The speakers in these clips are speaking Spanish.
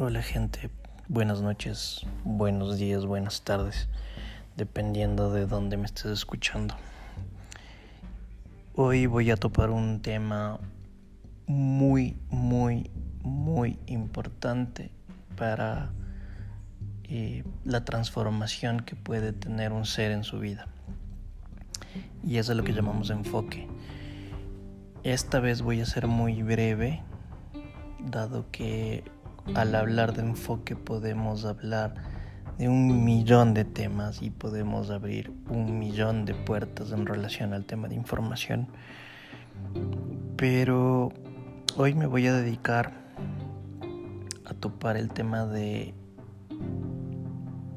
Hola gente, buenas noches, buenos días, buenas tardes, dependiendo de dónde me estés escuchando. Hoy voy a topar un tema muy, muy, muy importante para eh, la transformación que puede tener un ser en su vida. Y eso es lo que llamamos enfoque. Esta vez voy a ser muy breve, dado que al hablar de enfoque podemos hablar de un millón de temas y podemos abrir un millón de puertas en relación al tema de información. Pero hoy me voy a dedicar a topar el tema de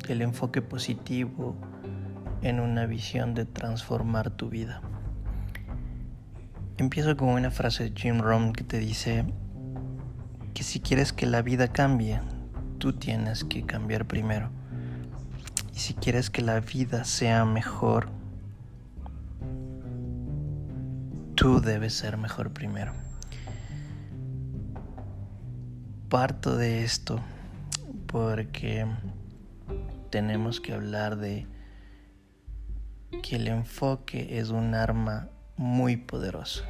el enfoque positivo en una visión de transformar tu vida. Empiezo con una frase de Jim Rohn que te dice que si quieres que la vida cambie, tú tienes que cambiar primero. Y si quieres que la vida sea mejor, tú debes ser mejor primero. Parto de esto porque tenemos que hablar de que el enfoque es un arma muy poderosa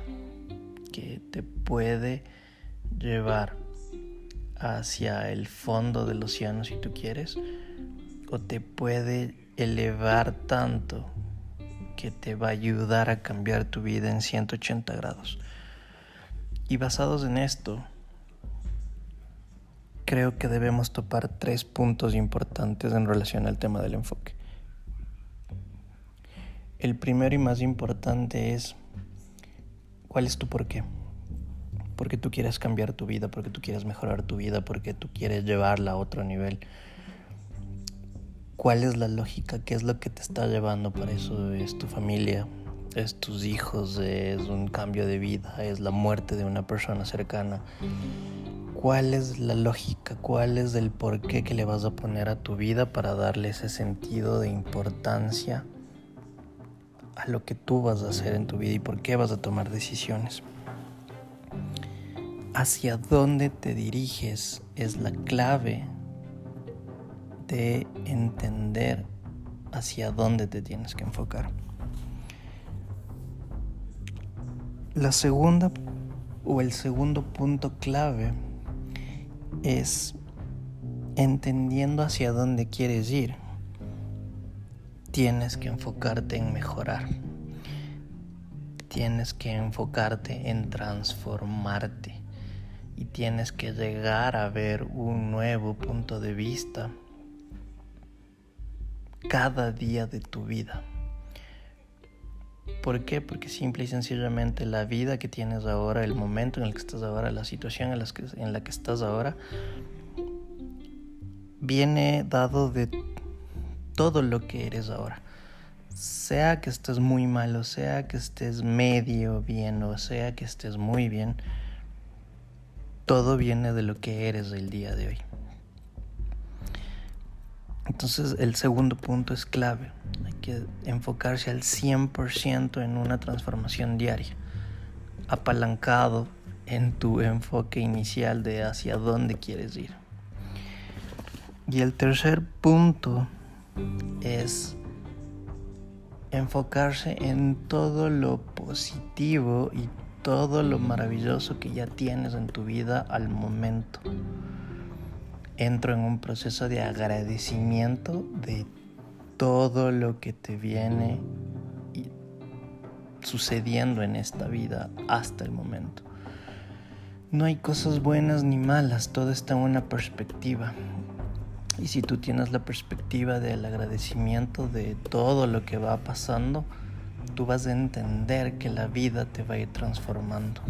que te puede llevar hacia el fondo del océano si tú quieres, o te puede elevar tanto que te va a ayudar a cambiar tu vida en 180 grados. Y basados en esto, creo que debemos topar tres puntos importantes en relación al tema del enfoque. El primero y más importante es, ¿cuál es tu por qué? Porque tú quieres cambiar tu vida, porque tú quieres mejorar tu vida, porque tú quieres llevarla a otro nivel. ¿Cuál es la lógica? ¿Qué es lo que te está llevando para eso? ¿Es tu familia? ¿Es tus hijos? ¿Es un cambio de vida? ¿Es la muerte de una persona cercana? ¿Cuál es la lógica? ¿Cuál es el porqué que le vas a poner a tu vida para darle ese sentido de importancia a lo que tú vas a hacer en tu vida y por qué vas a tomar decisiones? Hacia dónde te diriges es la clave de entender hacia dónde te tienes que enfocar. La segunda o el segundo punto clave es entendiendo hacia dónde quieres ir. Tienes que enfocarte en mejorar. Tienes que enfocarte en transformarte y tienes que llegar a ver un nuevo punto de vista cada día de tu vida. ¿Por qué? Porque simple y sencillamente la vida que tienes ahora, el momento en el que estás ahora, la situación en la que, estás ahora, viene dado de todo lo que eres ahora. Sea que estés muy mal, o sea que estés medio bien, o sea que estés muy bien, todo viene de lo que eres el día de hoy. Entonces el segundo punto es clave. Hay que enfocarse al 100% en una transformación diaria, apalancado en tu enfoque inicial de hacia dónde quieres ir. Y el tercer punto es enfocarse en todo lo positivo y todo lo maravilloso que ya tienes en tu vida al momento. Entro en un proceso de agradecimiento de todo lo que te viene sucediendo en esta vida hasta el momento. No hay cosas buenas ni malas, todo está en una perspectiva. Y si tú tienes la perspectiva del agradecimiento de todo lo que va pasando, tú vas a entender que la vida te va a ir transformando.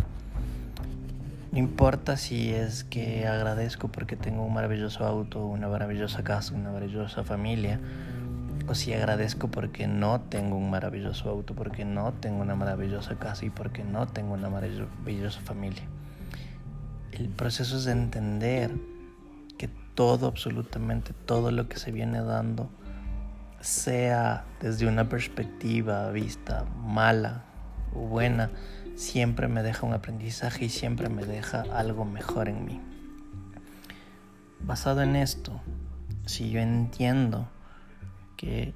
No importa si es que agradezco porque tengo un maravilloso auto, una maravillosa casa, una maravillosa familia, o si agradezco porque no tengo un maravilloso auto, porque no tengo una maravillosa casa y porque no tengo una maravillosa familia. El proceso es de entender que todo, absolutamente todo lo que se viene dando, sea desde una perspectiva vista mala o buena, siempre me deja un aprendizaje y siempre me deja algo mejor en mí. basado en esto, si yo entiendo que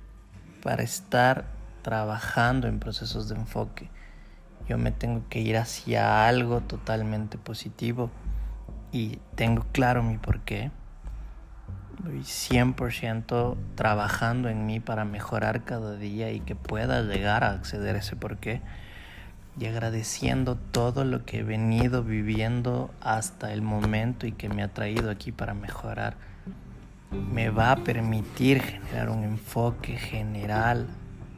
para estar trabajando en procesos de enfoque, yo me tengo que ir hacia algo totalmente positivo y tengo claro mi porqué. Voy 100% trabajando en mí para mejorar cada día y que pueda llegar a acceder a ese porqué y agradeciendo todo lo que he venido viviendo hasta el momento y que me ha traído aquí para mejorar, me va a permitir generar un enfoque general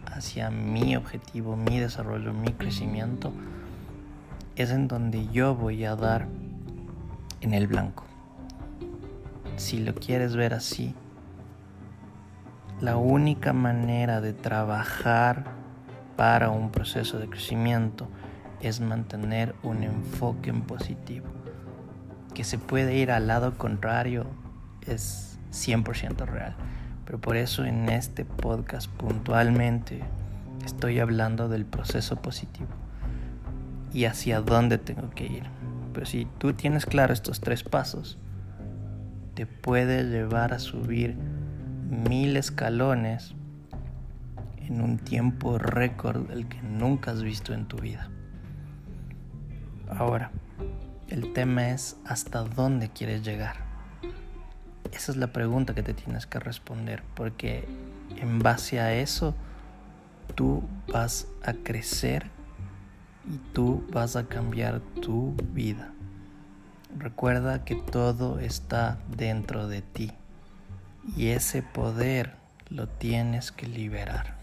hacia mi objetivo, mi desarrollo, mi crecimiento, es en donde yo voy a dar en el blanco. Si lo quieres ver así, la única manera de trabajar para un proceso de crecimiento es mantener un enfoque en positivo. Que se puede ir al lado contrario es 100% real. Pero por eso en este podcast puntualmente estoy hablando del proceso positivo y hacia dónde tengo que ir. Pero si tú tienes claro estos tres pasos, te puede llevar a subir mil escalones en un tiempo récord del que nunca has visto en tu vida. Ahora, el tema es hasta dónde quieres llegar. Esa es la pregunta que te tienes que responder, porque en base a eso tú vas a crecer y tú vas a cambiar tu vida. Recuerda que todo está dentro de ti y ese poder lo tienes que liberar.